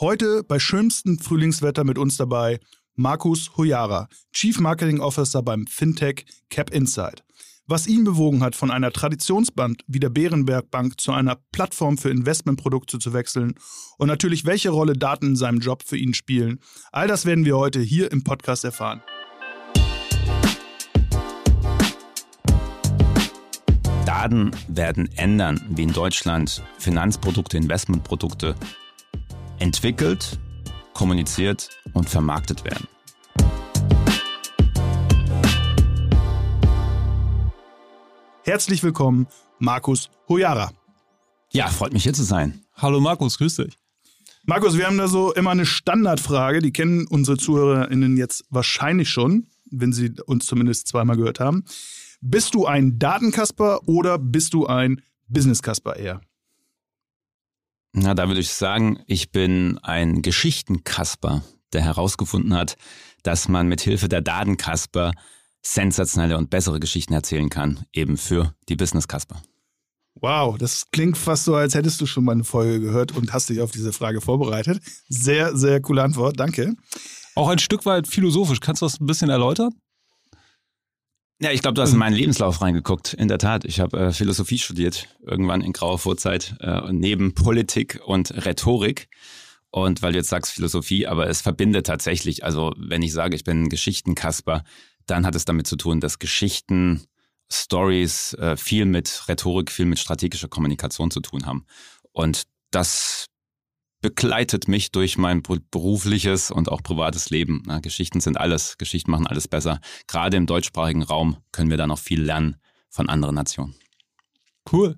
Heute bei schönstem Frühlingswetter mit uns dabei Markus Hojara, Chief Marketing Officer beim Fintech Cap Insight. Was ihn bewogen hat, von einer Traditionsband wie der Bärenberg Bank zu einer Plattform für Investmentprodukte zu wechseln und natürlich welche Rolle Daten in seinem Job für ihn spielen, all das werden wir heute hier im Podcast erfahren. Daten werden ändern, wie in Deutschland Finanzprodukte, Investmentprodukte entwickelt, kommuniziert und vermarktet werden. Herzlich willkommen, Markus Hojara. Ja, freut mich hier zu sein. Hallo Markus, grüß dich. Markus, wir haben da so immer eine Standardfrage, die kennen unsere ZuhörerInnen jetzt wahrscheinlich schon, wenn sie uns zumindest zweimal gehört haben. Bist du ein Datenkasper oder bist du ein Business-Kasper eher? Na, da würde ich sagen, ich bin ein Geschichtenkasper, der herausgefunden hat, dass man mit Hilfe der Datenkasper sensationelle und bessere Geschichten erzählen kann, eben für die Business-Kasper. Wow, das klingt fast so, als hättest du schon mal eine Folge gehört und hast dich auf diese Frage vorbereitet. Sehr, sehr coole Antwort, danke. Auch ein Stück weit philosophisch. Kannst du das ein bisschen erläutern? Ja, ich glaube, du hast in meinen Lebenslauf reingeguckt. In der Tat, ich habe äh, Philosophie studiert, irgendwann in grauer Vorzeit, äh, neben Politik und Rhetorik. Und weil du jetzt sagst Philosophie, aber es verbindet tatsächlich, also wenn ich sage, ich bin Geschichtenkasper, dann hat es damit zu tun, dass Geschichten, Stories äh, viel mit Rhetorik, viel mit strategischer Kommunikation zu tun haben. Und das begleitet mich durch mein berufliches und auch privates Leben. Na, Geschichten sind alles, Geschichten machen alles besser. Gerade im deutschsprachigen Raum können wir da noch viel lernen von anderen Nationen. Cool.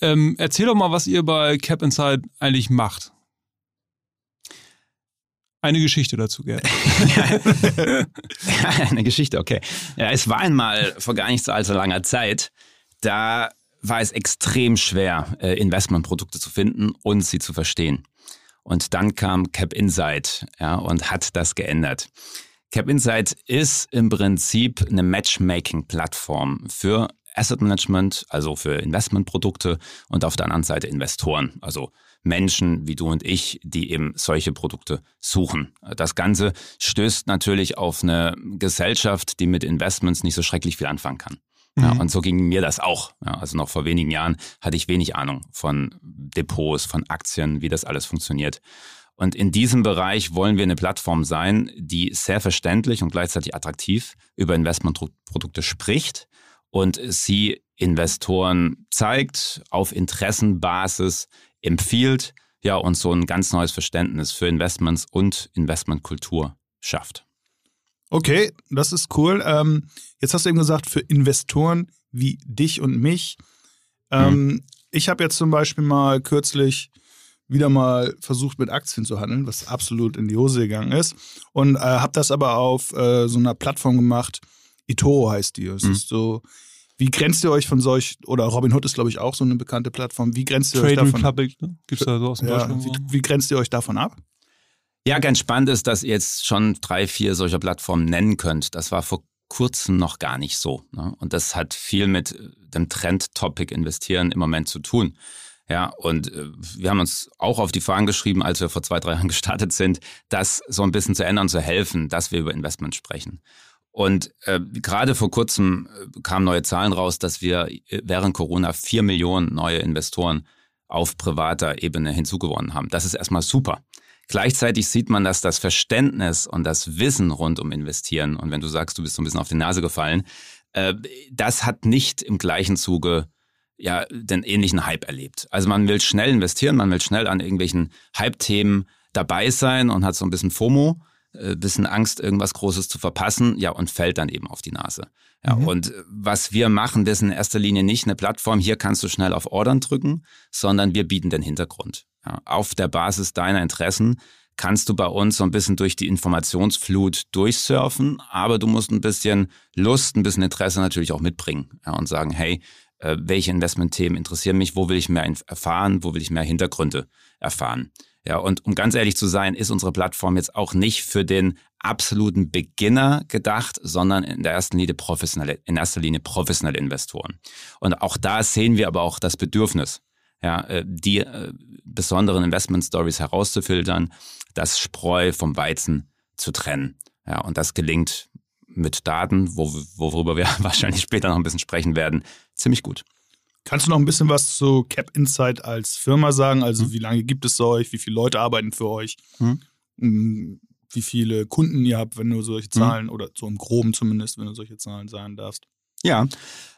Ähm, erzähl doch mal, was ihr bei Cap Inside eigentlich macht. Eine Geschichte dazu gerne. Eine Geschichte, okay. Ja, es war einmal vor gar nicht so allzu langer Zeit, da war es extrem schwer, äh, Investmentprodukte zu finden und sie zu verstehen. Und dann kam Cap Insight ja, und hat das geändert. Cap Insight ist im Prinzip eine Matchmaking-Plattform für Asset Management, also für Investmentprodukte und auf der anderen Seite Investoren, also Menschen wie du und ich, die eben solche Produkte suchen. Das Ganze stößt natürlich auf eine Gesellschaft, die mit Investments nicht so schrecklich viel anfangen kann. Ja, mhm. und so ging mir das auch. Ja, also noch vor wenigen Jahren hatte ich wenig Ahnung von Depots, von Aktien, wie das alles funktioniert. Und in diesem Bereich wollen wir eine Plattform sein, die sehr verständlich und gleichzeitig attraktiv über Investmentprodukte spricht und sie Investoren zeigt, auf Interessenbasis empfiehlt, ja, und so ein ganz neues Verständnis für Investments und Investmentkultur schafft. Okay, das ist cool. Ähm, jetzt hast du eben gesagt, für Investoren wie dich und mich. Ähm, mhm. Ich habe jetzt zum Beispiel mal kürzlich wieder mal versucht, mit Aktien zu handeln, was absolut in die Hose gegangen ist. Und äh, habe das aber auf äh, so einer Plattform gemacht. eToro heißt die. Es mhm. ist so, wie grenzt ihr euch von solch, oder Robinhood ist, glaube ich, auch so eine bekannte Plattform. Wie grenzt ihr Trade euch davon? Republic, ne? Gibt's da so aus dem ja, wie, wie grenzt ihr euch davon ab? Ja, ganz spannend ist, dass ihr jetzt schon drei, vier solcher Plattformen nennen könnt. Das war vor kurzem noch gar nicht so. Ne? Und das hat viel mit äh, dem Trend-Topic investieren im Moment zu tun. Ja, und äh, wir haben uns auch auf die Fahnen geschrieben, als wir vor zwei, drei Jahren gestartet sind, das so ein bisschen zu ändern, zu helfen, dass wir über Investment sprechen. Und äh, gerade vor kurzem äh, kamen neue Zahlen raus, dass wir während Corona vier Millionen neue Investoren auf privater Ebene hinzugewonnen haben. Das ist erstmal super. Gleichzeitig sieht man, dass das Verständnis und das Wissen rund um Investieren, und wenn du sagst, du bist so ein bisschen auf die Nase gefallen, äh, das hat nicht im gleichen Zuge ja den ähnlichen Hype erlebt. Also man will schnell investieren, man will schnell an irgendwelchen Hype-Themen dabei sein und hat so ein bisschen FOMO, ein äh, bisschen Angst, irgendwas Großes zu verpassen, ja, und fällt dann eben auf die Nase. Ja, mhm. Und was wir machen, das ist in erster Linie nicht eine Plattform, hier kannst du schnell auf Ordern drücken, sondern wir bieten den Hintergrund. Auf der Basis deiner Interessen kannst du bei uns so ein bisschen durch die Informationsflut durchsurfen, aber du musst ein bisschen Lust, ein bisschen Interesse natürlich auch mitbringen ja, und sagen, hey, äh, welche Investmentthemen interessieren mich, wo will ich mehr erfahren, wo will ich mehr Hintergründe erfahren. Ja, und um ganz ehrlich zu sein, ist unsere Plattform jetzt auch nicht für den absoluten Beginner gedacht, sondern in der ersten Linie professionelle, in erster Linie professionelle Investoren. Und auch da sehen wir aber auch das Bedürfnis, ja, äh, die äh, besonderen Investment Stories herauszufiltern, das Spreu vom Weizen zu trennen. Ja, und das gelingt mit Daten, wo, worüber wir wahrscheinlich später noch ein bisschen sprechen werden, ziemlich gut. Kannst du noch ein bisschen was zu Cap Insight als Firma sagen? Also hm. wie lange gibt es euch? Wie viele Leute arbeiten für euch? Hm. Wie viele Kunden ihr habt, wenn du solche hm. Zahlen hm. oder so im Groben zumindest, wenn du solche Zahlen sagen darfst? Ja,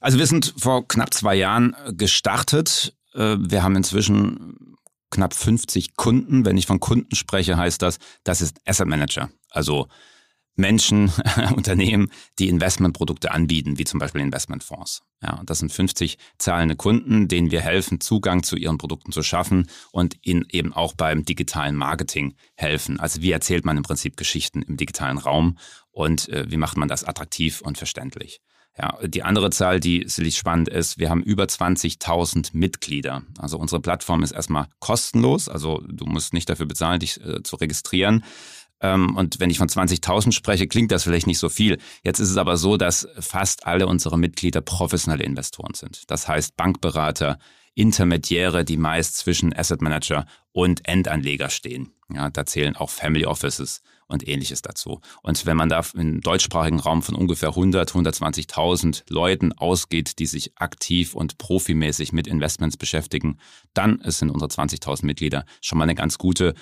also wir sind vor knapp zwei Jahren gestartet. Äh, wir haben inzwischen knapp 50 Kunden. Wenn ich von Kunden spreche, heißt das, das ist Asset Manager. Also Menschen, Unternehmen, die Investmentprodukte anbieten, wie zum Beispiel Investmentfonds. Ja, das sind 50 zahlende Kunden, denen wir helfen, Zugang zu ihren Produkten zu schaffen und ihnen eben auch beim digitalen Marketing helfen. Also wie erzählt man im Prinzip Geschichten im digitalen Raum und äh, wie macht man das attraktiv und verständlich. Ja, die andere Zahl, die sicherlich spannend ist, wir haben über 20.000 Mitglieder. Also unsere Plattform ist erstmal kostenlos, also du musst nicht dafür bezahlen, dich äh, zu registrieren. Ähm, und wenn ich von 20.000 spreche, klingt das vielleicht nicht so viel. Jetzt ist es aber so, dass fast alle unsere Mitglieder professionelle Investoren sind. Das heißt Bankberater, Intermediäre, die meist zwischen Asset Manager und Endanleger stehen. Ja, da zählen auch Family Offices und ähnliches dazu. Und wenn man da im deutschsprachigen Raum von ungefähr 100, 120.000 Leuten ausgeht, die sich aktiv und profimäßig mit Investments beschäftigen, dann sind unsere 20.000 Mitglieder schon mal eine ganz gute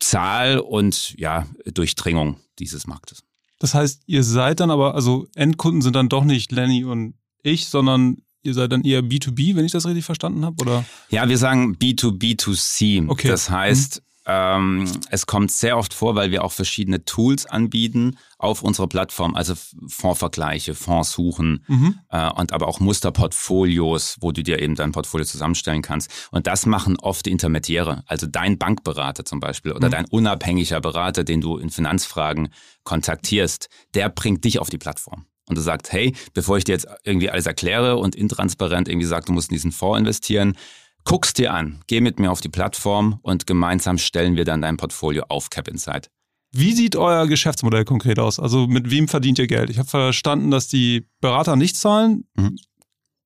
Zahl und ja, Durchdringung dieses Marktes. Das heißt, ihr seid dann aber, also Endkunden sind dann doch nicht Lenny und ich, sondern ihr seid dann eher B2B, wenn ich das richtig verstanden habe, oder? Ja, wir sagen B2B2C. Okay. Das heißt, mhm. Ähm, es kommt sehr oft vor, weil wir auch verschiedene Tools anbieten auf unserer Plattform, also Fondsvergleiche, Fonds suchen mhm. äh, und aber auch Musterportfolios, wo du dir eben dein Portfolio zusammenstellen kannst. Und das machen oft Intermediäre, also dein Bankberater zum Beispiel oder mhm. dein unabhängiger Berater, den du in Finanzfragen kontaktierst, der bringt dich auf die Plattform und du sagst, hey, bevor ich dir jetzt irgendwie alles erkläre und intransparent irgendwie sag, du musst in diesen Fonds investieren, Guck's dir an, geh mit mir auf die Plattform und gemeinsam stellen wir dann dein Portfolio auf Cap Insight. Wie sieht euer Geschäftsmodell konkret aus? Also mit wem verdient ihr Geld? Ich habe verstanden, dass die Berater nichts zahlen. Mhm.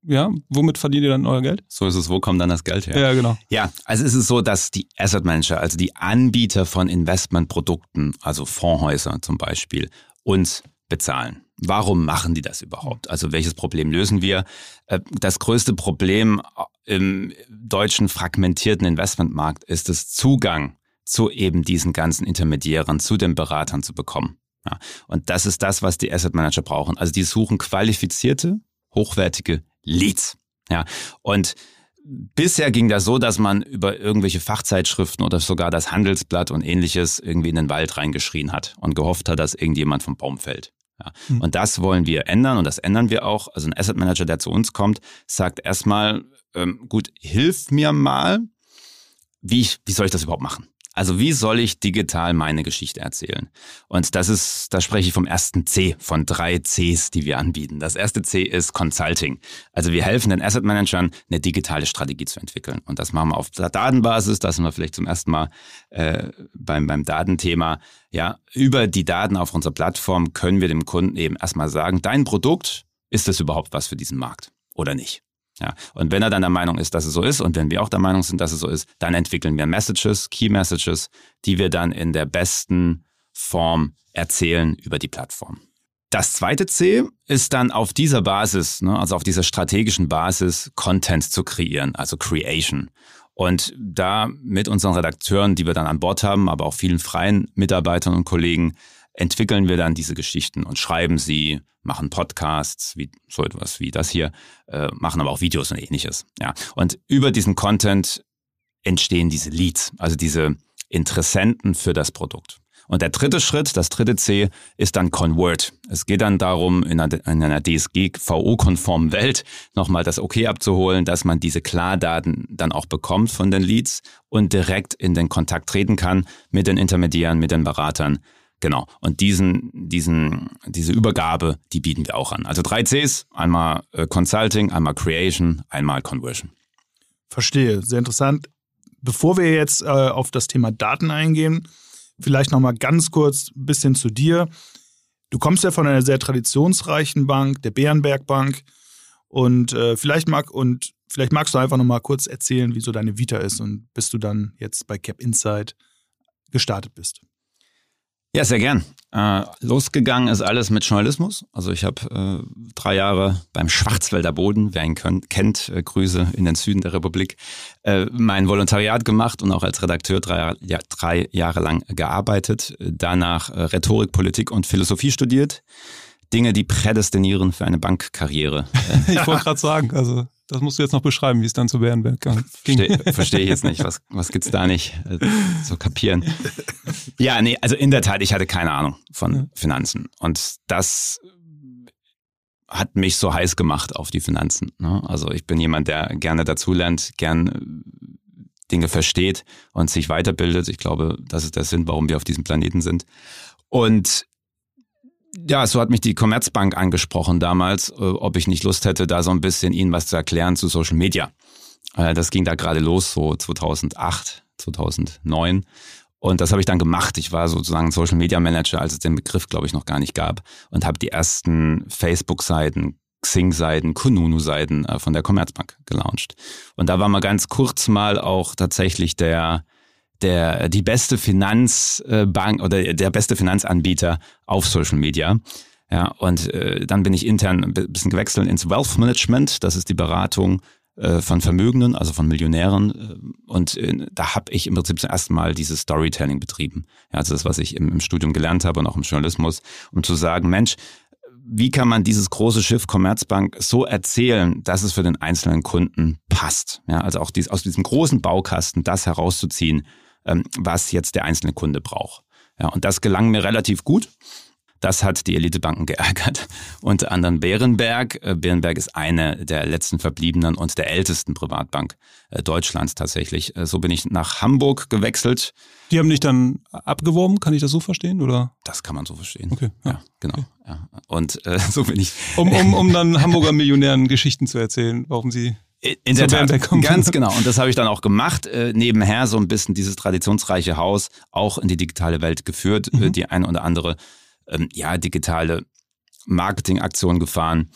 Ja, womit verdient ihr dann euer Geld? So ist es, wo kommt dann das Geld her? Ja, genau. Ja, also es ist so, dass die Asset Manager, also die Anbieter von Investmentprodukten, also Fondshäuser zum Beispiel, uns bezahlen. Warum machen die das überhaupt? Also welches Problem lösen wir? Äh, das größte Problem äh, im deutschen fragmentierten Investmentmarkt ist es, Zugang zu eben diesen ganzen Intermediären, zu den Beratern zu bekommen. Und das ist das, was die Asset Manager brauchen. Also die suchen qualifizierte, hochwertige Leads. Ja, und bisher ging das so, dass man über irgendwelche Fachzeitschriften oder sogar das Handelsblatt und ähnliches irgendwie in den Wald reingeschrien hat und gehofft hat, dass irgendjemand vom Baum fällt. Ja. Mhm. Und das wollen wir ändern und das ändern wir auch. Also ein Asset Manager, der zu uns kommt, sagt erstmal, ähm, gut, hilf mir mal, wie, ich, wie soll ich das überhaupt machen? Also wie soll ich digital meine Geschichte erzählen? Und das ist, da spreche ich vom ersten C, von drei Cs, die wir anbieten. Das erste C ist Consulting. Also wir helfen den Asset Managern, eine digitale Strategie zu entwickeln. Und das machen wir auf der Datenbasis. Da sind wir vielleicht zum ersten Mal äh, beim, beim Datenthema. Ja, über die Daten auf unserer Plattform können wir dem Kunden eben erstmal sagen, dein Produkt, ist das überhaupt was für diesen Markt oder nicht? Ja, und wenn er dann der Meinung ist, dass es so ist und wenn wir auch der Meinung sind, dass es so ist, dann entwickeln wir Messages, Key Messages, die wir dann in der besten Form erzählen über die Plattform. Das zweite C ist dann auf dieser Basis, ne, also auf dieser strategischen Basis, Content zu kreieren, also Creation. Und da mit unseren Redakteuren, die wir dann an Bord haben, aber auch vielen freien Mitarbeitern und Kollegen, entwickeln wir dann diese Geschichten und schreiben sie, machen Podcasts, wie so etwas wie das hier, äh, machen aber auch Videos und ähnliches. Ja. Und über diesen Content entstehen diese Leads, also diese Interessenten für das Produkt. Und der dritte Schritt, das dritte C, ist dann Convert. Es geht dann darum, in einer, in einer DSGVO-konformen Welt nochmal das Okay abzuholen, dass man diese Klardaten dann auch bekommt von den Leads und direkt in den Kontakt treten kann mit den Intermediären, mit den Beratern. Genau. Und diesen, diesen, diese Übergabe, die bieten wir auch an. Also drei Cs, einmal äh, Consulting, einmal Creation, einmal Conversion. Verstehe, sehr interessant. Bevor wir jetzt äh, auf das Thema Daten eingehen, vielleicht nochmal ganz kurz ein bisschen zu dir. Du kommst ja von einer sehr traditionsreichen Bank, der Bärenberg Bank. Und äh, vielleicht mag und vielleicht magst du einfach nochmal kurz erzählen, wie so deine Vita ist und bis du dann jetzt bei Cap Insight gestartet bist. Ja, sehr gern. Äh, losgegangen ist alles mit Journalismus. Also ich habe äh, drei Jahre beim Schwarzwälder Boden, wer ihn könnt, kennt, äh, Grüße in den Süden der Republik, äh, mein Volontariat gemacht und auch als Redakteur drei, ja, drei Jahre lang gearbeitet. Danach äh, Rhetorik, Politik und Philosophie studiert. Dinge, die prädestinieren für eine Bankkarriere. ich wollte gerade sagen, also das musst du jetzt noch beschreiben, wie es dann zu Bärenberg ging. Verstehe versteh ich jetzt nicht. Was, was gibt's da nicht äh, zu kapieren? Ja, nee, also in der Tat, ich hatte keine Ahnung von ja. Finanzen. Und das hat mich so heiß gemacht auf die Finanzen. Ne? Also ich bin jemand, der gerne dazulernt, gern äh, Dinge versteht und sich weiterbildet. Ich glaube, das ist der Sinn, warum wir auf diesem Planeten sind. Und ja, so hat mich die Commerzbank angesprochen damals, äh, ob ich nicht Lust hätte, da so ein bisschen ihnen was zu erklären zu Social Media. Äh, das ging da gerade los, so 2008, 2009. Und das habe ich dann gemacht. Ich war sozusagen Social Media Manager, als es den Begriff, glaube ich, noch gar nicht gab. Und habe die ersten Facebook-Seiten, Xing-Seiten, Kununu-Seiten äh, von der Commerzbank gelauncht. Und da war mal ganz kurz mal auch tatsächlich der, der, die beste Finanzbank oder der beste Finanzanbieter auf Social Media. Ja, und äh, dann bin ich intern ein bisschen gewechselt ins Wealth Management. Das ist die Beratung äh, von Vermögenden, also von Millionären. Äh, und äh, da habe ich im Prinzip zum ersten Mal dieses Storytelling betrieben. Ja, also das, was ich im, im Studium gelernt habe und auch im Journalismus, um zu sagen, Mensch, wie kann man dieses große Schiff Commerzbank so erzählen, dass es für den einzelnen Kunden passt? Ja, also auch dies, aus diesem großen Baukasten das herauszuziehen, was jetzt der einzelne Kunde braucht. Ja, und das gelang mir relativ gut. Das hat die Elitebanken geärgert. Unter anderem Bärenberg. Äh, Bärenberg ist eine der letzten verbliebenen und der ältesten Privatbank äh, Deutschlands tatsächlich. Äh, so bin ich nach Hamburg gewechselt. Die haben dich dann abgeworben, kann ich das so verstehen? Oder? Das kann man so verstehen. Okay. Ja, ja genau. Okay. Ja. Und äh, so bin ich. Um, um, um dann Hamburger Millionären Geschichten zu erzählen, warum sie in der Tat, ganz genau. Und das habe ich dann auch gemacht. Äh, nebenher so ein bisschen dieses traditionsreiche Haus auch in die digitale Welt geführt. Äh, mhm. die eine oder andere, ähm, ja, digitale Marketingaktion gefahren.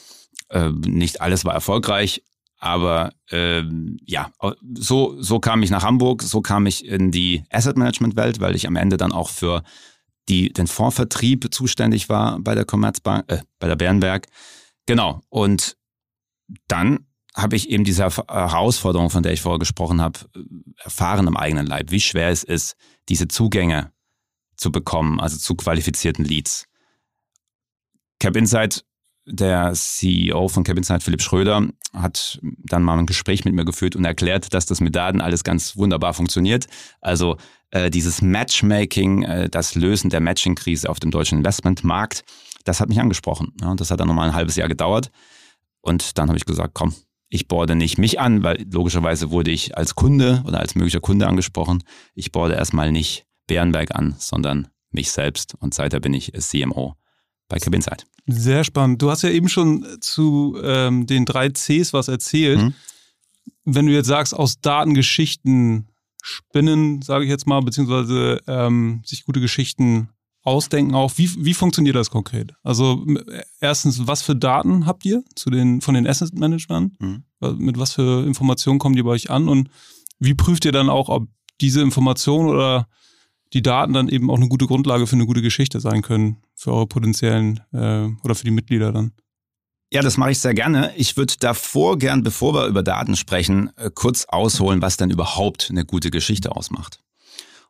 Äh, nicht alles war erfolgreich, aber ähm, ja, so, so kam ich nach Hamburg, so kam ich in die Asset Management Welt, weil ich am Ende dann auch für die, den Fondsvertrieb zuständig war bei der Commerzbank, äh, bei der Bärenberg. Genau. Und dann habe ich eben diese Herausforderung, von der ich vorher gesprochen habe, erfahren im eigenen Leib, wie schwer es ist, diese Zugänge zu bekommen, also zu qualifizierten Leads. Cap Insight, der CEO von Cap Insight, Philipp Schröder, hat dann mal ein Gespräch mit mir geführt und erklärt, dass das mit Daten alles ganz wunderbar funktioniert. Also äh, dieses Matchmaking, äh, das Lösen der Matching-Krise auf dem deutschen Investmentmarkt, das hat mich angesprochen. Ja, und das hat dann nochmal ein halbes Jahr gedauert. Und dann habe ich gesagt, komm, ich borde nicht mich an, weil logischerweise wurde ich als Kunde oder als möglicher Kunde angesprochen. Ich borde erstmal nicht Bärenberg an, sondern mich selbst. Und seither bin ich CMO bei Cabinsight. Sehr spannend. Du hast ja eben schon zu ähm, den drei Cs was erzählt. Mhm. Wenn du jetzt sagst, aus Datengeschichten spinnen, sage ich jetzt mal, beziehungsweise ähm, sich gute Geschichten ausdenken auch. Wie, wie funktioniert das konkret? Also erstens, was für Daten habt ihr zu den, von den Asset Management? Mhm. Mit was für Informationen kommen die bei euch an? Und wie prüft ihr dann auch, ob diese Informationen oder die Daten dann eben auch eine gute Grundlage für eine gute Geschichte sein können für eure potenziellen äh, oder für die Mitglieder dann? Ja, das mache ich sehr gerne. Ich würde davor gern, bevor wir über Daten sprechen, äh, kurz ausholen, was denn überhaupt eine gute Geschichte ausmacht.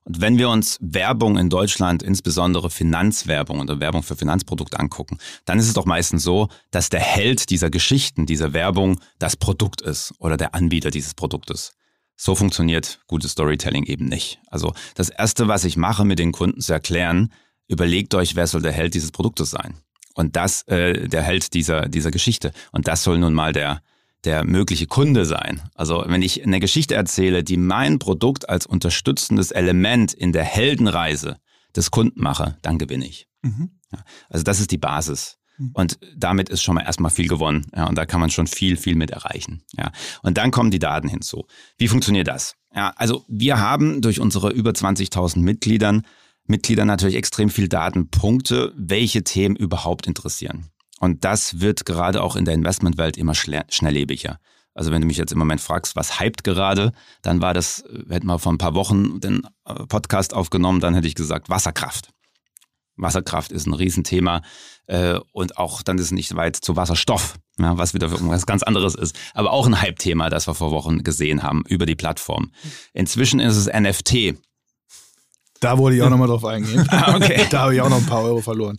Und wenn wir uns Werbung in Deutschland, insbesondere Finanzwerbung oder Werbung für Finanzprodukte angucken, dann ist es doch meistens so, dass der Held dieser Geschichten, dieser Werbung das Produkt ist oder der Anbieter dieses Produktes. So funktioniert gutes Storytelling eben nicht. Also das Erste, was ich mache, mit den Kunden zu erklären, überlegt euch, wer soll der Held dieses Produktes sein. Und das, äh, der Held dieser, dieser Geschichte. Und das soll nun mal der, der mögliche Kunde sein. Also wenn ich eine Geschichte erzähle, die mein Produkt als unterstützendes Element in der Heldenreise des Kunden mache, dann gewinne ich. Mhm. Ja, also das ist die Basis. Mhm. Und damit ist schon mal erstmal viel gewonnen. Ja, und da kann man schon viel, viel mit erreichen. Ja. Und dann kommen die Daten hinzu. Wie funktioniert das? Ja, also wir haben durch unsere über 20.000 Mitgliedern, Mitglieder natürlich extrem viel Datenpunkte, welche Themen überhaupt interessieren. Und das wird gerade auch in der Investmentwelt immer schnelllebiger. Also wenn du mich jetzt im Moment fragst, was hypt gerade, dann war das, wir hätten mal vor ein paar Wochen den äh, Podcast aufgenommen, dann hätte ich gesagt Wasserkraft. Wasserkraft ist ein Riesenthema äh, und auch dann ist es nicht weit zu Wasserstoff, was wieder irgendwas ganz anderes ist. Aber auch ein Hype-Thema, das wir vor Wochen gesehen haben über die Plattform. Inzwischen ist es NFT. Da wollte ich auch nochmal drauf eingehen. ah, okay. Da habe ich auch noch ein paar Euro verloren.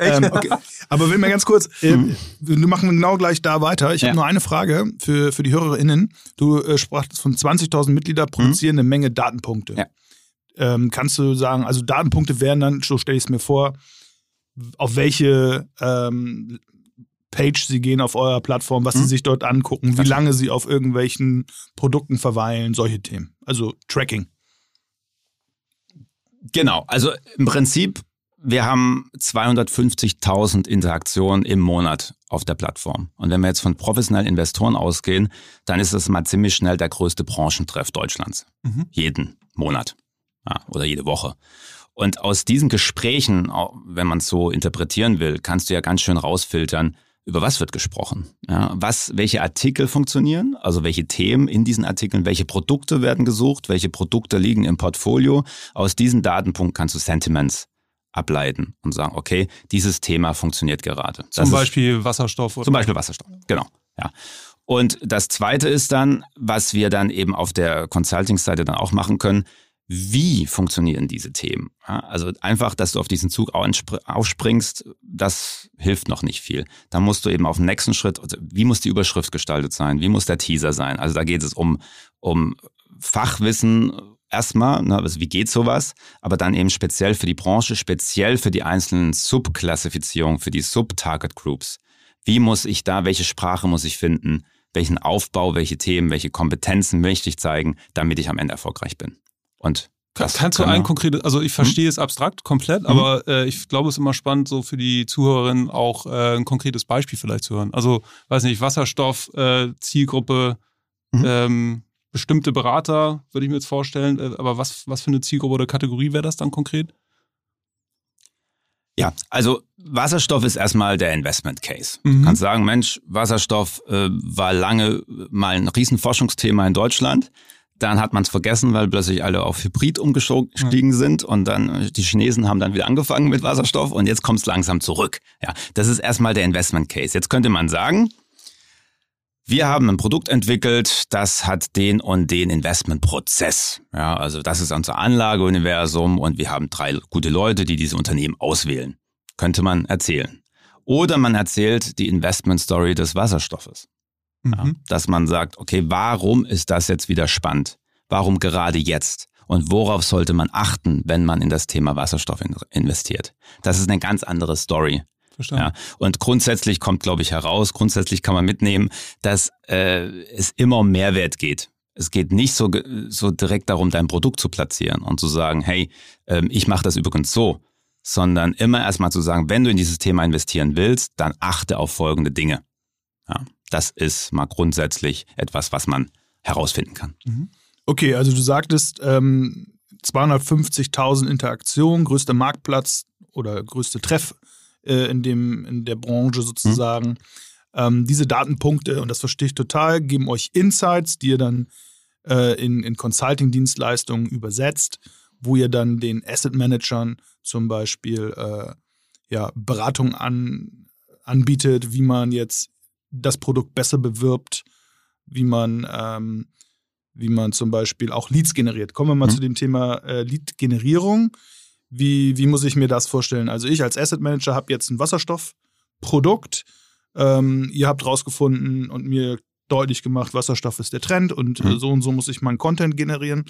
ähm, okay. Aber will mal ganz kurz, äh, mhm. wir machen genau gleich da weiter. Ich ja. habe nur eine Frage für, für die HörerInnen. Du äh, sprachst von 20.000 Mitglieder produzieren mhm. eine Menge Datenpunkte. Ja ähm, kannst du sagen, also Datenpunkte wären dann, so stelle ich es mir vor, auf welche ähm, Page sie gehen auf eurer Plattform, was mhm. sie sich dort angucken, wie lange sie auf irgendwelchen Produkten verweilen, solche Themen. Also Tracking. Genau, also im Prinzip, wir haben 250.000 Interaktionen im Monat auf der Plattform. Und wenn wir jetzt von professionellen Investoren ausgehen, dann ist das mal ziemlich schnell der größte Branchentreff Deutschlands. Mhm. Jeden Monat ja, oder jede Woche. Und aus diesen Gesprächen, wenn man es so interpretieren will, kannst du ja ganz schön rausfiltern, über was wird gesprochen? Ja, was, welche Artikel funktionieren? Also welche Themen in diesen Artikeln? Welche Produkte werden gesucht? Welche Produkte liegen im Portfolio? Aus diesen Datenpunkten kannst du Sentiments ableiten und sagen, okay, dieses Thema funktioniert gerade. Das zum Beispiel ist, Wasserstoff. Oder? Zum Beispiel Wasserstoff, genau. Ja. Und das Zweite ist dann, was wir dann eben auf der Consulting-Seite dann auch machen können, wie funktionieren diese Themen? also einfach, dass du auf diesen Zug aufspringst, das hilft noch nicht viel. Da musst du eben auf den nächsten Schritt, also wie muss die Überschrift gestaltet sein? Wie muss der Teaser sein? Also da geht es um, um Fachwissen erstmal, ne, also wie geht sowas, aber dann eben speziell für die Branche, speziell für die einzelnen Subklassifizierungen, für die Sub-Target Groups. Wie muss ich da, welche Sprache muss ich finden? Welchen Aufbau, welche Themen, welche Kompetenzen möchte ich zeigen, damit ich am Ende erfolgreich bin? Und das Kannst du ein konkretes, also ich verstehe hm? es abstrakt komplett, mhm. aber äh, ich glaube, es ist immer spannend, so für die Zuhörerinnen auch äh, ein konkretes Beispiel vielleicht zu hören. Also, weiß nicht, Wasserstoff, äh, Zielgruppe, mhm. ähm, bestimmte Berater, würde ich mir jetzt vorstellen, äh, aber was, was für eine Zielgruppe oder Kategorie wäre das dann konkret? Ja, also Wasserstoff ist erstmal der Investment Case. Mhm. Du kannst sagen, Mensch, Wasserstoff äh, war lange mal ein Riesenforschungsthema in Deutschland. Dann hat man es vergessen, weil plötzlich alle auf Hybrid umgestiegen sind und dann die Chinesen haben dann wieder angefangen mit Wasserstoff und jetzt kommt es langsam zurück. Ja, das ist erstmal der Investment Case. Jetzt könnte man sagen, wir haben ein Produkt entwickelt, das hat den und den Investmentprozess. Ja, also das ist unser Anlageuniversum und wir haben drei gute Leute, die diese Unternehmen auswählen. Könnte man erzählen. Oder man erzählt die Investment Story des Wasserstoffes. Ja, mhm. dass man sagt, okay, warum ist das jetzt wieder spannend? Warum gerade jetzt? Und worauf sollte man achten, wenn man in das Thema Wasserstoff investiert? Das ist eine ganz andere Story. Verstanden. Ja, und grundsätzlich kommt, glaube ich, heraus, grundsätzlich kann man mitnehmen, dass äh, es immer um Mehrwert geht. Es geht nicht so, so direkt darum, dein Produkt zu platzieren und zu sagen, hey, ähm, ich mache das übrigens so, sondern immer erstmal zu sagen, wenn du in dieses Thema investieren willst, dann achte auf folgende Dinge. Ja, das ist mal grundsätzlich etwas, was man herausfinden kann. Mhm. Okay, also du sagtest ähm, 250.000 Interaktionen, größter Marktplatz oder größte Treff äh, in, dem, in der Branche sozusagen. Mhm. Ähm, diese Datenpunkte, und das verstehe ich total, geben euch Insights, die ihr dann äh, in, in Consulting-Dienstleistungen übersetzt, wo ihr dann den Asset Managern zum Beispiel äh, ja, Beratung an, anbietet, wie man jetzt das Produkt besser bewirbt, wie man, ähm, wie man zum Beispiel auch Leads generiert. Kommen wir mal mhm. zu dem Thema äh, Lead-Generierung. Wie, wie muss ich mir das vorstellen? Also ich als Asset Manager habe jetzt ein Wasserstoffprodukt. Ähm, ihr habt rausgefunden und mir deutlich gemacht, Wasserstoff ist der Trend und äh, mhm. so und so muss ich meinen Content generieren.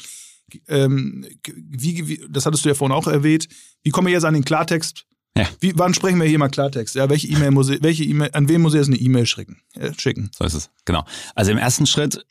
Ähm, wie, wie, das hattest du ja vorhin auch erwähnt. Wie komme ich jetzt an den Klartext? Ja. Wie, wann sprechen wir hier mal Klartext? Ja, welche E-Mail muss ich, welche E-Mail, an wen muss ich jetzt eine E-Mail schicken? Äh, schicken? So ist es, genau. Also im ersten Schritt,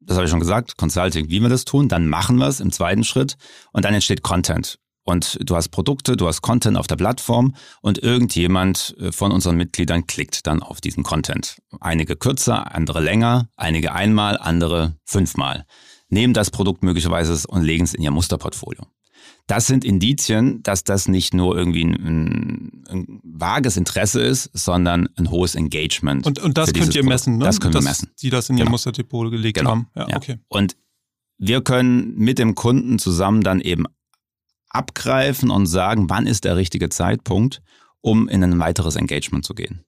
das habe ich schon gesagt, Consulting, wie wir das tun, dann machen wir es im zweiten Schritt und dann entsteht Content. Und du hast Produkte, du hast Content auf der Plattform und irgendjemand äh, von unseren Mitgliedern klickt dann auf diesen Content. Einige kürzer, andere länger, einige einmal, andere fünfmal. Nehmen das Produkt möglicherweise und legen es in ihr Musterportfolio. Das sind Indizien, dass das nicht nur irgendwie ein, ein, ein vages Interesse ist, sondern ein hohes Engagement. Und, und das könnt ihr messen, ne? Das können wir messen. Die das in ihr genau. Musterdepot gelegt genau. haben. Ja, ja. Okay. Und wir können mit dem Kunden zusammen dann eben abgreifen und sagen, wann ist der richtige Zeitpunkt, um in ein weiteres Engagement zu gehen.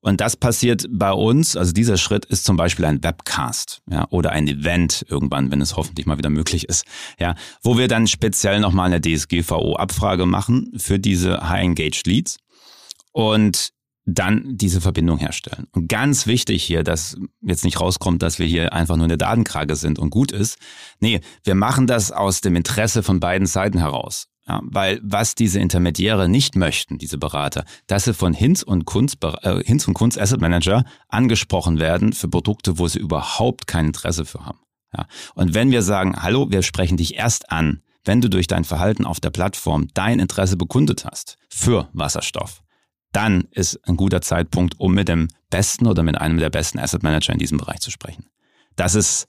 Und das passiert bei uns, also dieser Schritt ist zum Beispiel ein Webcast, ja, oder ein Event irgendwann, wenn es hoffentlich mal wieder möglich ist, ja, wo wir dann speziell nochmal eine DSGVO-Abfrage machen für diese High-Engaged Leads. Und dann diese Verbindung herstellen. Und ganz wichtig hier, dass jetzt nicht rauskommt, dass wir hier einfach nur eine Datenkrage sind und gut ist. Nee, wir machen das aus dem Interesse von beiden Seiten heraus. Ja, weil was diese Intermediäre nicht möchten, diese Berater, dass sie von Hinz und Kunz, äh, Hinz und Kunz Asset Manager angesprochen werden für Produkte, wo sie überhaupt kein Interesse für haben. Ja, und wenn wir sagen, hallo, wir sprechen dich erst an, wenn du durch dein Verhalten auf der Plattform dein Interesse bekundet hast für Wasserstoff, dann ist ein guter Zeitpunkt, um mit dem besten oder mit einem der besten Asset Manager in diesem Bereich zu sprechen. Das ist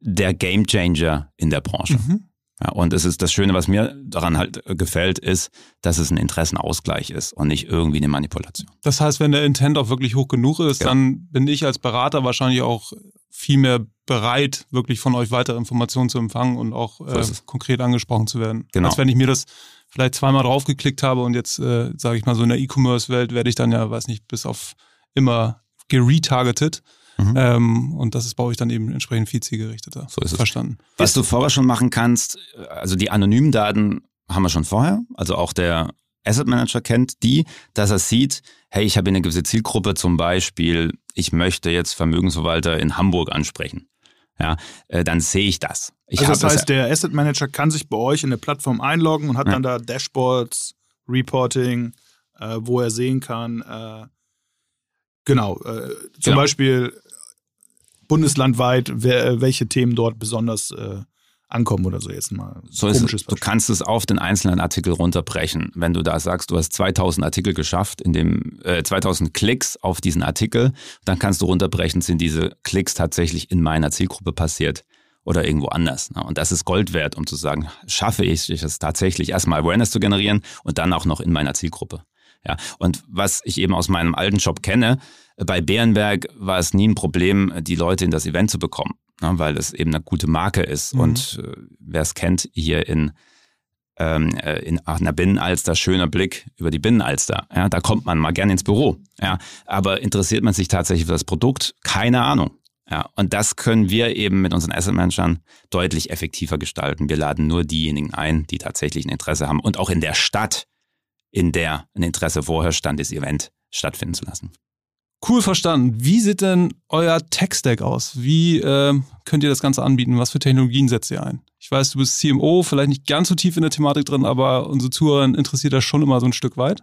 der Game Changer in der Branche. Mhm. Ja, und es ist das Schöne, was mir daran halt gefällt, ist, dass es ein Interessenausgleich ist und nicht irgendwie eine Manipulation. Das heißt, wenn der Intent auch wirklich hoch genug ist, ja. dann bin ich als Berater wahrscheinlich auch viel mehr bereit, wirklich von euch weitere Informationen zu empfangen und auch so äh, konkret angesprochen zu werden. Genau. Als wenn ich mir das vielleicht zweimal draufgeklickt habe und jetzt, äh, sage ich mal, so in der E-Commerce-Welt werde ich dann ja, weiß nicht, bis auf immer geretargetet. Mhm. Ähm, und das ist bei euch dann eben entsprechend viel zielgerichteter. So ist es. Verstanden. Was du vorher schon machen kannst, also die anonymen Daten haben wir schon vorher. Also auch der Asset Manager kennt die, dass er sieht, hey, ich habe eine gewisse Zielgruppe, zum Beispiel, ich möchte jetzt Vermögensverwalter in Hamburg ansprechen ja, äh, dann sehe ich das. Ich also das heißt, das, der Asset Manager kann sich bei euch in eine Plattform einloggen und hat ja. dann da Dashboards, Reporting, äh, wo er sehen kann, äh, genau, äh, zum genau. Beispiel bundeslandweit, wer, welche Themen dort besonders äh, ankommen oder so jetzt mal. So ist es. Du kannst es auf den einzelnen Artikel runterbrechen. Wenn du da sagst, du hast 2000 Artikel geschafft, in dem äh, 2000 Klicks auf diesen Artikel, dann kannst du runterbrechen, sind diese Klicks tatsächlich in meiner Zielgruppe passiert oder irgendwo anders. Ne? Und das ist Gold wert, um zu sagen, schaffe ich es tatsächlich erstmal Awareness zu generieren und dann auch noch in meiner Zielgruppe. Ja, und was ich eben aus meinem alten Job kenne, bei Bärenberg war es nie ein Problem, die Leute in das Event zu bekommen ne, weil es eben eine gute Marke ist. Mhm. Und äh, wer es kennt, hier in, ähm, äh, in einer Binnenalster, schöner Blick über die Binnenalster. Ja, da kommt man mal gerne ins Büro. Ja, aber interessiert man sich tatsächlich für das Produkt? Keine Ahnung. Ja, und das können wir eben mit unseren Asset Managern deutlich effektiver gestalten. Wir laden nur diejenigen ein, die tatsächlich ein Interesse haben und auch in der Stadt, in der ein Interesse vorher stand, das Event stattfinden zu lassen. Cool verstanden. Wie sieht denn euer Tech-Stack aus? Wie äh, könnt ihr das Ganze anbieten? Was für Technologien setzt ihr ein? Ich weiß, du bist CMO, vielleicht nicht ganz so tief in der Thematik drin, aber unsere Zuhörer interessiert das schon immer so ein Stück weit.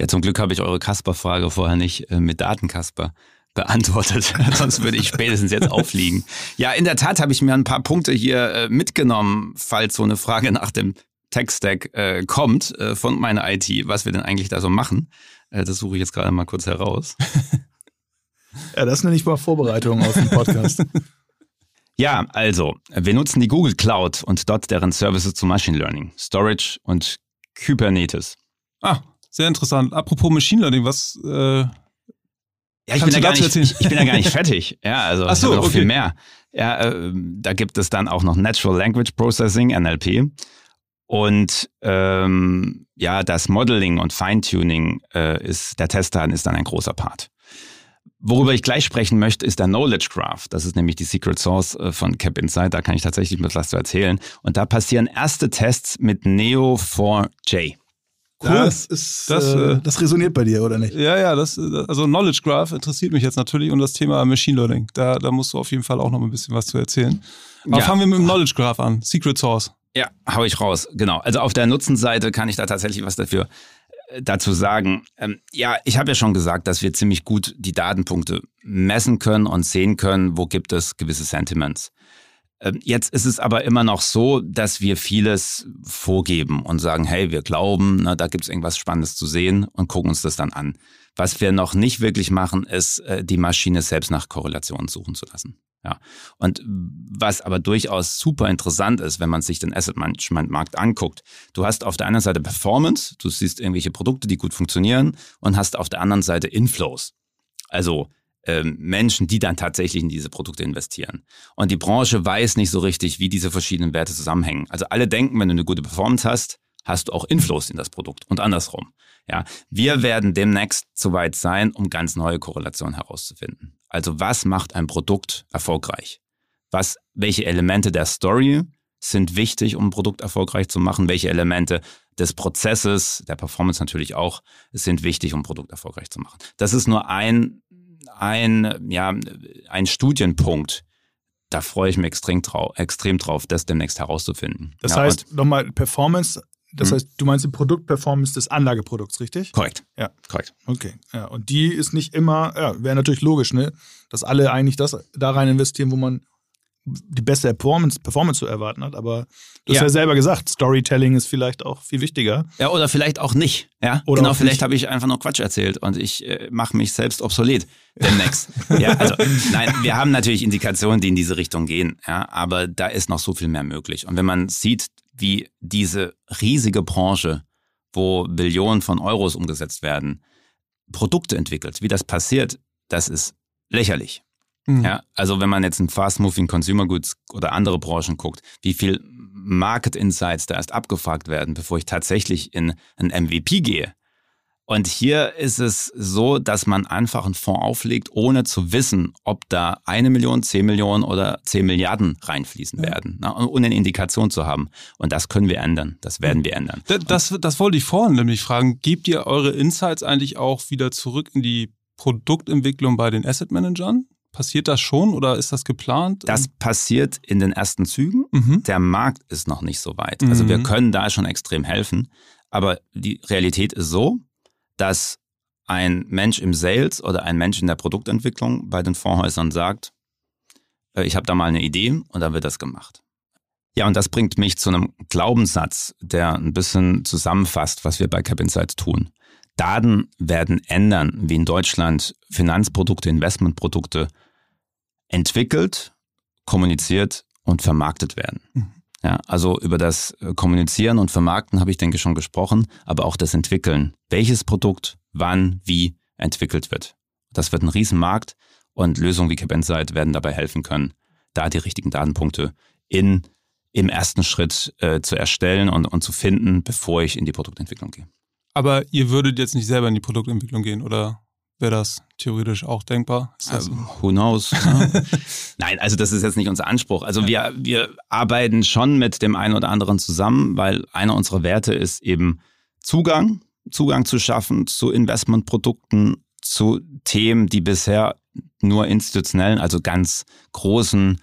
Ja, zum Glück habe ich eure Kasper-Frage vorher nicht äh, mit Datenkasper beantwortet. Sonst würde ich spätestens jetzt aufliegen. Ja, in der Tat habe ich mir ein paar Punkte hier äh, mitgenommen, falls so eine Frage nach dem Tech-Stack äh, kommt äh, von meiner IT, was wir denn eigentlich da so machen. Äh, das suche ich jetzt gerade mal kurz heraus. Ja, das nenne ich mal Vorbereitung auf den Podcast. ja, also, wir nutzen die Google Cloud und dort deren Services zu Machine Learning, Storage und Kubernetes. Ah, sehr interessant. Apropos Machine Learning, was äh, ja, ich bin, ja gar nicht, ich, ich, bin ja gar nicht fertig. Ja, also Ach so, noch okay. viel mehr. Ja, äh, da gibt es dann auch noch Natural Language Processing, NLP. Und ähm, ja, das Modeling und Feintuning äh, ist, der Testdaten ist dann ein großer Part. Worüber ich gleich sprechen möchte, ist der Knowledge Graph. Das ist nämlich die Secret Source äh, von Cap Insight. Da kann ich tatsächlich mit was zu erzählen. Und da passieren erste Tests mit Neo4j. Cool. Das, ist, Das, äh, äh, das resoniert bei dir, oder nicht? Ja, ja, das, also Knowledge Graph interessiert mich jetzt natürlich und das Thema Machine Learning. Da, da musst du auf jeden Fall auch noch ein bisschen was zu erzählen. Aber Ja. fangen wir mit dem Knowledge Graph an. Secret Source. Ja, hau ich raus. Genau. Also auf der Nutzenseite kann ich da tatsächlich was dafür äh, dazu sagen. Ähm, ja, ich habe ja schon gesagt, dass wir ziemlich gut die Datenpunkte messen können und sehen können, wo gibt es gewisse Sentiments. Ähm, Jetzt ist es aber immer noch so, dass wir vieles vorgeben und sagen, hey, wir glauben, na, da gibt es irgendwas Spannendes zu sehen und gucken uns das dann an. Was wir noch nicht wirklich machen, ist, äh, die Maschine selbst nach Korrelationen suchen zu lassen. Ja. Und was aber durchaus super interessant ist, wenn man sich den Asset Management Markt anguckt. Du hast auf der einen Seite Performance, du siehst irgendwelche Produkte, die gut funktionieren und hast auf der anderen Seite Inflows. Also ähm, Menschen, die dann tatsächlich in diese Produkte investieren. Und die Branche weiß nicht so richtig, wie diese verschiedenen Werte zusammenhängen. Also alle denken, wenn du eine gute Performance hast, hast du auch Inflows in das Produkt und andersrum. Ja, wir werden demnächst soweit sein, um ganz neue Korrelationen herauszufinden. Also was macht ein Produkt erfolgreich? Was, welche Elemente der Story sind wichtig, um ein Produkt erfolgreich zu machen? Welche Elemente des Prozesses, der Performance natürlich auch, sind wichtig, um ein Produkt erfolgreich zu machen? Das ist nur ein, ein, ja, ein Studienpunkt. Da freue ich mich extrem, trau extrem drauf, das demnächst herauszufinden. Das Ja, heißt, nochmal Performance, das Mhm. heißt, du meinst die Produktperformance des Anlageprodukts, richtig? korrekt. Ja. Korrekt. Okay. Ja, und die ist nicht immer, ja, wäre natürlich logisch, ne? Dass alle eigentlich das da rein investieren, wo man die beste Performance, Performance zu erwarten hat. Aber du hast Ja. ja selber gesagt, Storytelling ist vielleicht auch viel wichtiger. Ja, oder vielleicht auch nicht. Ja, Oder genau. Vielleicht habe ich einfach nur Quatsch erzählt und ich äh, mache mich selbst obsolet demnächst. ja, also nein, wir haben natürlich Indikationen, die in diese Richtung gehen. Ja, aber da ist noch so viel mehr möglich. Und wenn man sieht, wie diese riesige Branche, wo Billionen von Euros umgesetzt werden, Produkte entwickelt, wie das passiert, das ist lächerlich. Mhm. Ja, also wenn man jetzt in Fast-Moving Consumer Goods oder andere Branchen guckt, wie viel Market Insights da erst abgefragt werden, bevor ich tatsächlich in ein MVP gehe. Und hier ist es so, dass man einfach einen Fonds auflegt, ohne zu wissen, ob da eine Million, zehn Millionen oder zehn Milliarden reinfließen werden, na, ohne eine Indikation zu haben. Und das können wir ändern. Das werden wir ändern. Da- Das, das wollte ich vorhin nämlich fragen. Gebt ihr eure Insights eigentlich auch wieder zurück in die Produktentwicklung bei den Asset Managern? Passiert das schon oder ist das geplant? Das passiert in den ersten Zügen. Mhm. Der Markt ist noch nicht so weit. Also wir Mhm. können da schon extrem helfen. Aber die Realität ist so, dass ein Mensch im Sales oder ein Mensch in der Produktentwicklung bei den Fondshäusern sagt, äh, ich habe da mal eine Idee und dann wird das gemacht. Ja, und das bringt mich zu einem Glaubenssatz, der ein bisschen zusammenfasst, was wir bei Cap Insights tun. Daten werden ändern, wie in Deutschland Finanzprodukte, Investmentprodukte entwickelt, kommuniziert und vermarktet werden. Mhm. Ja, also über das äh, Kommunizieren und Vermarkten habe ich denke schon gesprochen, aber auch das Entwickeln. Welches Produkt, wann, wie entwickelt wird. Das wird ein Riesenmarkt und Lösungen wie Cap Insight werden dabei helfen können, da die richtigen Datenpunkte in, im ersten Schritt äh, zu erstellen und, und zu finden, bevor ich in die Produktentwicklung gehe. Aber ihr würdet jetzt nicht selber in die Produktentwicklung gehen oder wäre das theoretisch auch denkbar? Ist Also, who knows? ne? Nein, also das ist jetzt nicht unser Anspruch. Also wir, wir arbeiten schon mit dem einen oder anderen zusammen, weil einer unserer Werte ist eben Zugang, Zugang zu schaffen zu Investmentprodukten, zu Themen, die bisher nur institutionellen, also ganz großen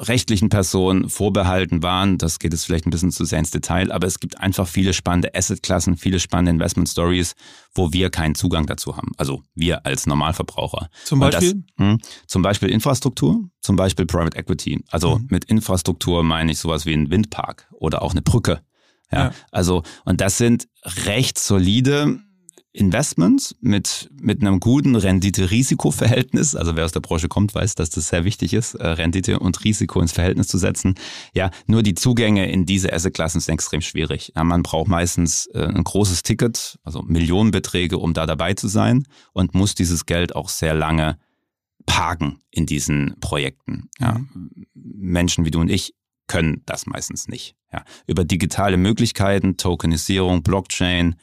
rechtlichen Personen vorbehalten waren. Das geht jetzt vielleicht ein bisschen zu sehr ins Detail, aber es gibt einfach viele spannende Assetklassen, viele spannende Investment Stories, wo wir keinen Zugang dazu haben. Also wir als Normalverbraucher. Zum Und das- Beispiel? mh, zum Beispiel Infrastruktur, zum Beispiel Private Equity. Also Mhm. mit Infrastruktur meine ich sowas wie ein Windpark oder auch eine Brücke. Ja, Ja. also, und das sind recht solide Investments mit, mit einem guten Rendite-Risiko-Verhältnis. Also wer aus der Branche kommt, weiß, dass das sehr wichtig ist, äh, Rendite und Risiko ins Verhältnis zu setzen. Ja, nur die Zugänge in diese Assetklassen sind extrem schwierig. Ja, man braucht meistens äh, ein großes Ticket, also Millionenbeträge, um da dabei zu sein und muss dieses Geld auch sehr lange parken in diesen Projekten. Ja, Menschen wie du und ich können das meistens nicht. Ja, über digitale Möglichkeiten, Tokenisierung, Blockchain,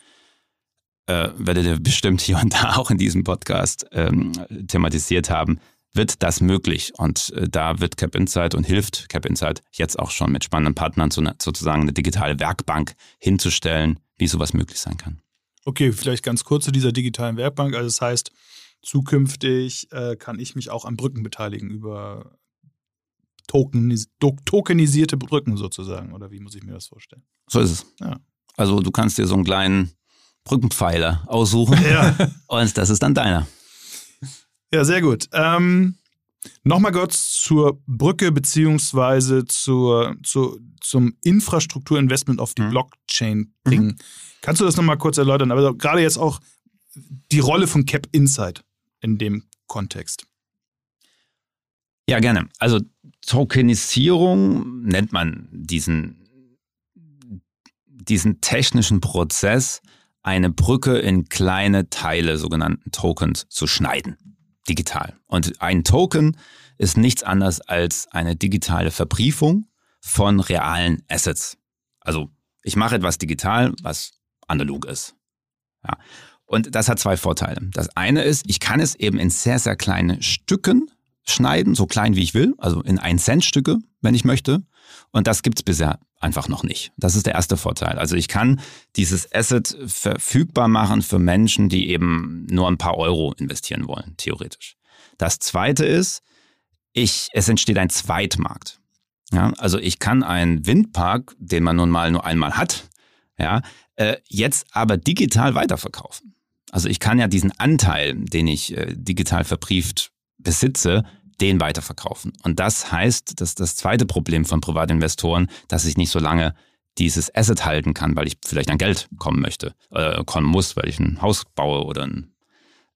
äh, werdet ihr bestimmt hier und da auch in diesem Podcast ähm, thematisiert haben, wird das möglich. Und äh, da wird Cap Insight und hilft Cap Insight jetzt auch schon mit spannenden Partnern so eine, sozusagen eine digitale Werkbank hinzustellen, wie sowas möglich sein kann. Okay, vielleicht ganz kurz zu dieser digitalen Werkbank. Also das heißt, zukünftig äh, kann ich mich auch an Brücken beteiligen über tokenis tokenisierte Brücken sozusagen. Oder wie muss ich mir das vorstellen? So ist es. Ja. Also du kannst dir so einen kleinen Brückenpfeiler aussuchen ja. und das ist dann deiner. Ja, sehr gut. Ähm, Nochmal kurz zur Brücke beziehungsweise zur, zur, zum Infrastrukturinvestment auf die mhm. Blockchain bringen. Mhm. Kannst du das nochmal kurz erläutern? Aber gerade jetzt auch die Rolle von Cap Insight in dem Kontext. Ja, gerne. Also Tokenisierung nennt man diesen, diesen technischen Prozess, eine Brücke in kleine Teile, sogenannten Tokens, zu schneiden digital. Und ein Token ist nichts anderes als eine digitale Verbriefung von realen Assets. Also ich mache etwas digital, was analog ist. Ja. Und das hat zwei Vorteile. Das eine ist, ich kann es eben in sehr, sehr kleine Stücken schneiden, so klein wie ich will, also in 1 Cent Stücke, wenn ich möchte. Und das gibt es bisher einfach noch nicht. Das ist der erste Vorteil. Also ich kann dieses Asset verfügbar machen für Menschen, die eben nur ein paar Euro investieren wollen, theoretisch. Das zweite ist, ich, es entsteht ein Zweitmarkt. Ja, also ich kann einen Windpark, den man nun mal nur einmal hat, ja, äh, jetzt aber digital weiterverkaufen. Also ich kann ja diesen Anteil, den ich äh, digital verbrieft besitze, den weiterverkaufen. Und das heißt, dass das zweite Problem von Privatinvestoren, dass ich nicht so lange dieses Asset halten kann, weil ich vielleicht an Geld kommen möchte, äh, kommen muss, weil ich ein Haus baue oder ein,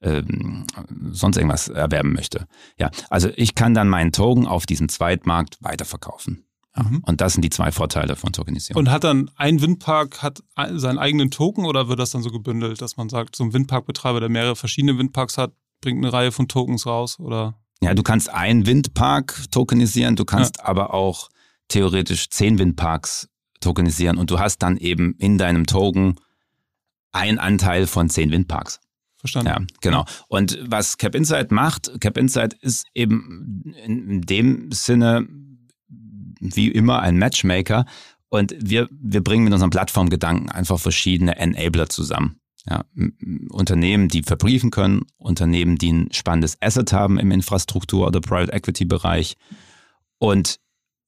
ähm, sonst irgendwas erwerben möchte. Ja, also ich kann dann meinen Token auf diesem Zweitmarkt weiterverkaufen. Ja, mhm. Und das sind die zwei Vorteile von Tokenisierung. Und hat dann ein Windpark hat seinen eigenen Token oder wird das dann so gebündelt, dass man sagt, so ein Windparkbetreiber, der mehrere verschiedene Windparks hat, bringt eine Reihe von Tokens raus oder? Ja, du kannst einen Windpark tokenisieren, du kannst ja. aber auch theoretisch zehn Windparks tokenisieren und du hast dann eben in deinem Token einen Anteil von zehn Windparks. Verstanden. Ja, genau. Und was Cap Insight macht, Cap Insight ist eben in dem Sinne wie immer ein Matchmaker und wir, wir bringen mit unserem Plattformgedanken einfach verschiedene Enabler zusammen. Ja, Unternehmen, die verbriefen können, Unternehmen, die ein spannendes Asset haben im Infrastruktur- oder Private Equity-Bereich und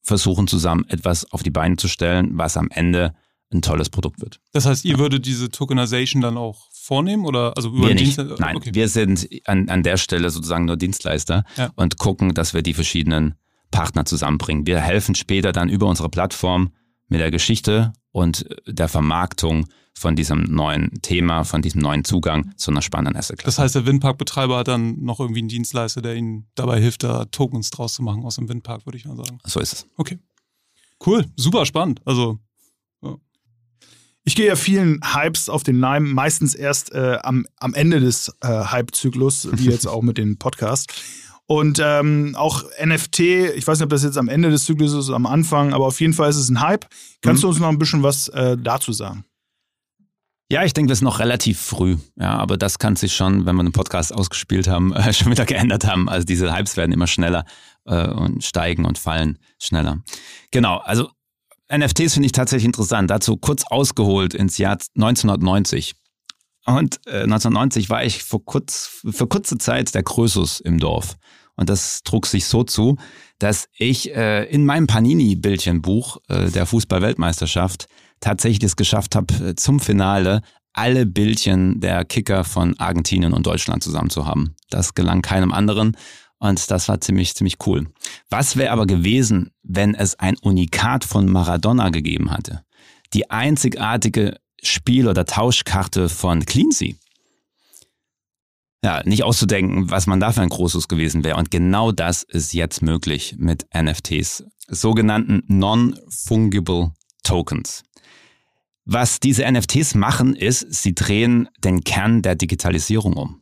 versuchen zusammen etwas auf die Beine zu stellen, was am Ende ein tolles Produkt wird. Das heißt, ihr ja. würdet diese Tokenization dann auch vornehmen oder also über wir nicht. Nein, okay. wir sind an, an der Stelle sozusagen nur Dienstleister ja. und gucken, dass wir die verschiedenen Partner zusammenbringen. Wir helfen später dann über unsere Plattform mit der Geschichte und der Vermarktung von diesem neuen Thema, von diesem neuen Zugang zu einer spannenden Assetklasse. Das heißt, der Windparkbetreiber hat dann noch irgendwie einen Dienstleister, der ihnen dabei hilft, da Tokens draus zu machen aus dem Windpark, würde ich mal sagen. So ist es. Okay. Cool, super spannend. Also. Ich gehe ja vielen Hypes auf den Leim, meistens erst äh, am, am Ende des äh, Hype-Zyklus, wie jetzt auch mit dem Podcast. Und ähm, auch NFT, ich weiß nicht, ob das jetzt am Ende des Zyklus ist oder am Anfang, aber auf jeden Fall ist es ein Hype. Kannst mhm. du uns noch ein bisschen was äh, dazu sagen? Ja, ich denke, wir sind noch relativ früh. Ja, aber das kann sich schon, wenn wir den Podcast ausgespielt haben, äh, schon wieder geändert haben. Also diese Hypes werden immer schneller äh, und steigen und fallen schneller. Genau, also NFTs finde ich tatsächlich interessant. Dazu kurz ausgeholt ins Jahr 1990. Und äh, 1990 war ich für, kurz, für kurze Zeit der Krösus im Dorf. Und das trug sich so zu, dass ich äh, in meinem Panini-Bildchenbuch äh, der Fußball-Weltmeisterschaft tatsächlich es geschafft habe, äh, zum Finale alle Bildchen der Kicker von Argentinien und Deutschland zusammen zu haben. Das gelang keinem anderen und das war ziemlich, ziemlich cool. Was wäre aber gewesen, wenn es ein Unikat von Maradona gegeben hatte? Die einzigartige Spiel- oder Tauschkarte von Cleansea. Ja, nicht auszudenken, was man da für ein Großes gewesen wäre. Und genau das ist jetzt möglich mit NFTs, sogenannten Non-Fungible Tokens. Was diese NFTs machen, ist, sie drehen den Kern der Digitalisierung um.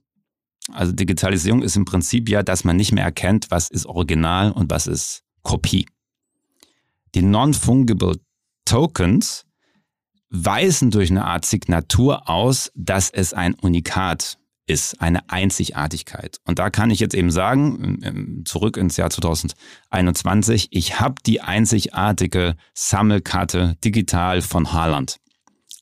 Also Digitalisierung ist im Prinzip ja, dass man nicht mehr erkennt, was ist Original und was ist Kopie. Die Non-Fungible Tokens weisen durch eine Art Signatur aus, dass es ein Unikat ist, eine Einzigartigkeit. Und da kann ich jetzt eben sagen, zurück ins Jahr 2021, ich habe die einzigartige Sammelkarte digital von Haaland.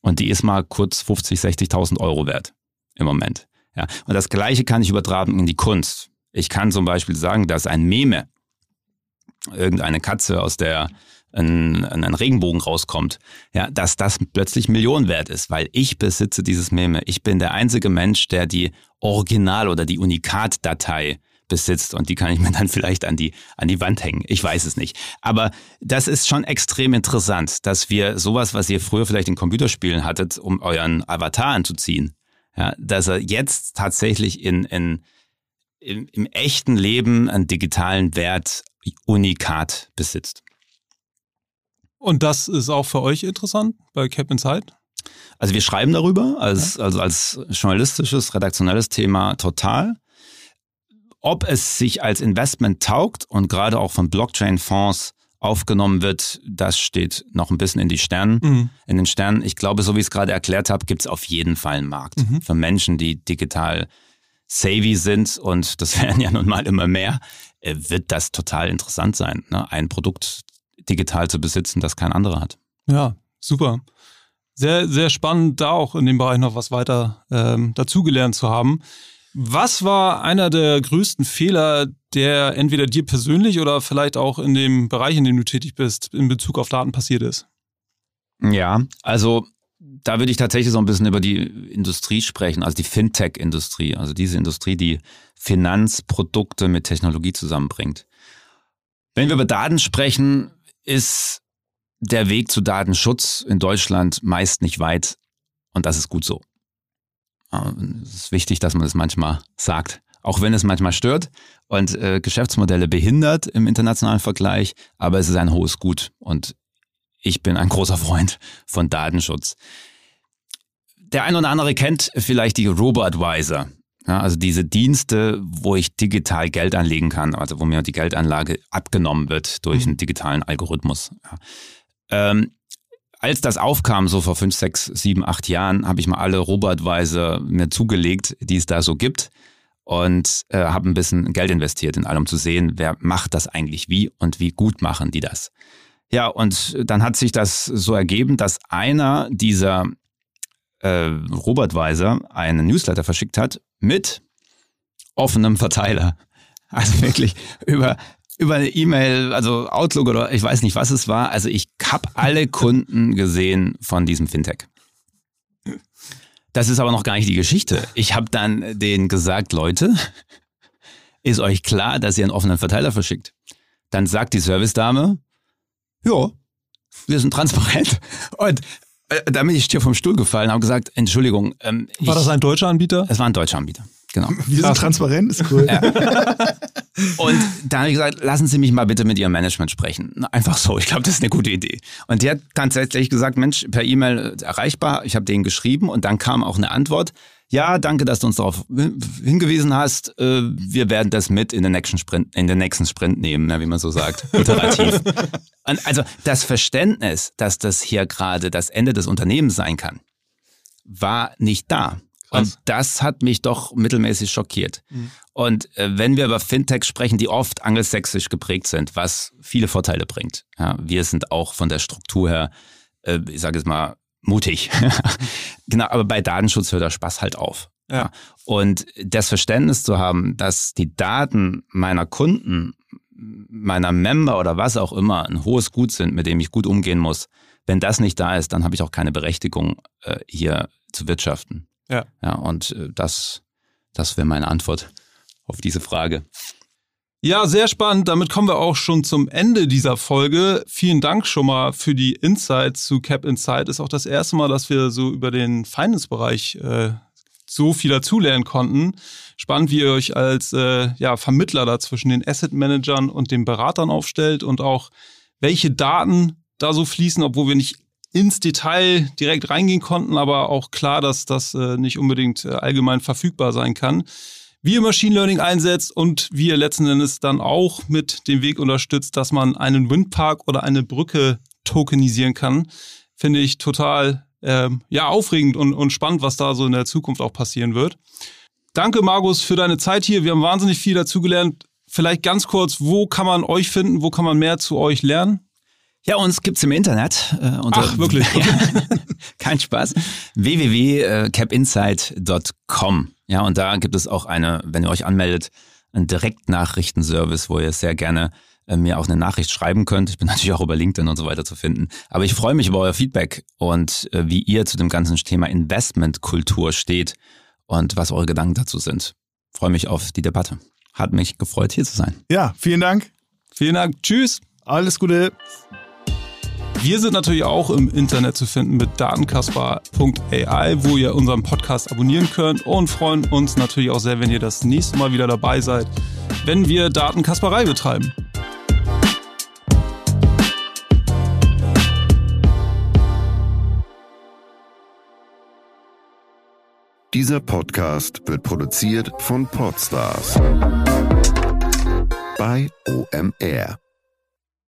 Und die ist mal kurz 50, 60.000 Euro wert im Moment. Ja, und das Gleiche kann ich übertragen in die Kunst. Ich kann zum Beispiel sagen, dass ein Meme, irgendeine Katze aus der ein, ein Regenbogen rauskommt, ja, dass das plötzlich Millionen wert ist, weil ich besitze dieses Meme. Ich bin der einzige Mensch, der die Original- oder die Unikat-Datei besitzt und die kann ich mir dann vielleicht an die, an die Wand hängen. Ich weiß es nicht. Aber das ist schon extrem interessant, dass wir sowas, was ihr früher vielleicht in Computerspielen hattet, um euren Avatar anzuziehen, ja, dass er jetzt tatsächlich in, in, im, im echten Leben einen digitalen Wert unikat besitzt. Und das ist auch für euch interessant bei Cap Inside? Also wir schreiben darüber, als, ja. also als journalistisches, redaktionelles Thema total. Ob es sich als Investment taugt und gerade auch von Blockchain-Fonds aufgenommen wird, das steht noch ein bisschen in die Sternen, mhm. in den Sternen. Ich glaube, so wie ich es gerade erklärt habe, gibt es auf jeden Fall einen Markt mhm. für Menschen, die digital savvy sind und das werden ja nun mal immer mehr, äh, wird das total interessant sein, ne? ein Produkt digital zu besitzen, das kein anderer hat. Ja, super. Sehr, sehr spannend, da auch in dem Bereich noch was weiter ähm, dazugelernt zu haben. Was war einer der größten Fehler, der entweder dir persönlich oder vielleicht auch in dem Bereich, in dem du tätig bist, in Bezug auf Daten passiert ist? Ja, also da würde ich tatsächlich so ein bisschen über die Industrie sprechen, also die Fintech-Industrie, also diese Industrie, die Finanzprodukte mit Technologie zusammenbringt. Wenn wir über Daten sprechen, ist der Weg zu Datenschutz in Deutschland meist nicht weit und das ist gut so. Es ist wichtig, dass man das manchmal sagt, auch wenn es manchmal stört und äh, Geschäftsmodelle behindert im internationalen Vergleich, aber es ist ein hohes Gut und ich bin ein großer Freund von Datenschutz. Der ein oder andere kennt vielleicht die Robo-Advisor. Ja, also diese Dienste, wo ich digital Geld anlegen kann, also wo mir die Geldanlage abgenommen wird durch mhm. einen digitalen Algorithmus. Ja. Ähm, als das aufkam, so vor fünf, sechs, sieben, acht Jahren, habe ich mal alle Robotweise mir zugelegt, die es da so gibt und äh, habe ein bisschen Geld investiert in allem, um zu sehen, wer macht das eigentlich wie und wie gut machen die das. Ja, und dann hat sich das so ergeben, dass einer dieser äh, Robotweiser einen Newsletter verschickt hat mit offenem Verteiler. Also wirklich über über eine E-Mail, also Outlook oder ich weiß nicht, was es war. Also ich habe alle Kunden gesehen von diesem Fintech. Das ist aber noch gar nicht die Geschichte. Ich habe dann denen gesagt, Leute, ist euch klar, dass ihr einen offenen Verteiler verschickt? Dann sagt die Servicedame, ja, wir sind transparent. Und äh, da bin ich dir vom Stuhl gefallen, habe gesagt, Entschuldigung. Ähm, war ich, das ein deutscher Anbieter? Es war ein deutscher Anbieter. Genau. Wir sind transparent, ist cool. Ja. Und da habe ich gesagt, lassen Sie mich mal bitte mit Ihrem Management sprechen. Einfach so, ich glaube, das ist eine gute Idee. Und die hat tatsächlich gesagt, Mensch, per E-Mail erreichbar. Ich habe denen geschrieben und dann kam auch eine Antwort. Ja, danke, dass du uns darauf hingewiesen hast. Äh, wir werden das mit in den nächsten Sprint, in den nächsten Sprint nehmen, wie man so sagt, iterativ. also das Verständnis, dass das hier gerade das Ende des Unternehmens sein kann, war nicht da. Und das hat mich doch mittelmäßig schockiert. Mhm. Und äh, wenn wir über Fintech sprechen, die oft angelsächsisch geprägt sind, was viele Vorteile bringt. Ja, wir sind auch von der Struktur her, äh, ich sage es mal, mutig. genau, aber bei Datenschutz hört der Spaß halt auf. Ja. Und das Verständnis zu haben, dass die Daten meiner Kunden, meiner Member oder was auch immer ein hohes Gut sind, mit dem ich gut umgehen muss, wenn das nicht da ist, dann habe ich auch keine Berechtigung, äh, hier zu wirtschaften. Ja. Ja, und äh, das, das wäre meine Antwort auf diese Frage. Ja, sehr spannend. Damit kommen wir auch schon zum Ende dieser Folge. Vielen Dank schon mal für die Insights zu Cap Insight. Ist auch das erste Mal, dass wir so über den Finance-Bereich äh, so viel dazulernen konnten. Spannend, wie ihr euch als äh, ja, Vermittler da zwischen den Asset-Managern und den Beratern aufstellt und auch welche Daten da so fließen, obwohl wir nicht ins Detail direkt reingehen konnten, aber auch klar, dass das äh, nicht unbedingt äh, allgemein verfügbar sein kann. Wie ihr Machine Learning einsetzt und wie ihr letzten Endes dann auch mit dem Weg unterstützt, dass man einen Windpark oder eine Brücke tokenisieren kann, finde ich total ähm, ja, aufregend und, und spannend, was da so in der Zukunft auch passieren wird. Danke, Markus, für deine Zeit hier. Wir haben wahnsinnig viel dazugelernt. Vielleicht ganz kurz, wo kann man euch finden? Wo kann man mehr zu euch lernen? Ja, uns gibt's im Internet. Äh, unter, Ach, wirklich? kein Spaß. www.capinsight.com. Ja, und da gibt es auch eine, wenn ihr euch anmeldet, einen Direktnachrichtenservice, wo ihr sehr gerne äh, mir auch eine Nachricht schreiben könnt. Ich bin natürlich auch über LinkedIn und so weiter zu finden. Aber ich freue mich über euer Feedback und äh, wie ihr zu dem ganzen Thema Investmentkultur steht und was eure Gedanken dazu sind. freue mich auf die Debatte. Hat mich gefreut, hier zu sein. Ja, vielen Dank. Vielen Dank. Tschüss. Alles Gute. Wir sind natürlich auch im Internet zu finden mit datenkasper.ai, wo ihr unseren Podcast abonnieren könnt und freuen uns natürlich auch sehr, wenn ihr das nächste Mal wieder dabei seid, wenn wir Datenkasperei betreiben. Dieser Podcast wird produziert von Podstars bei OMR.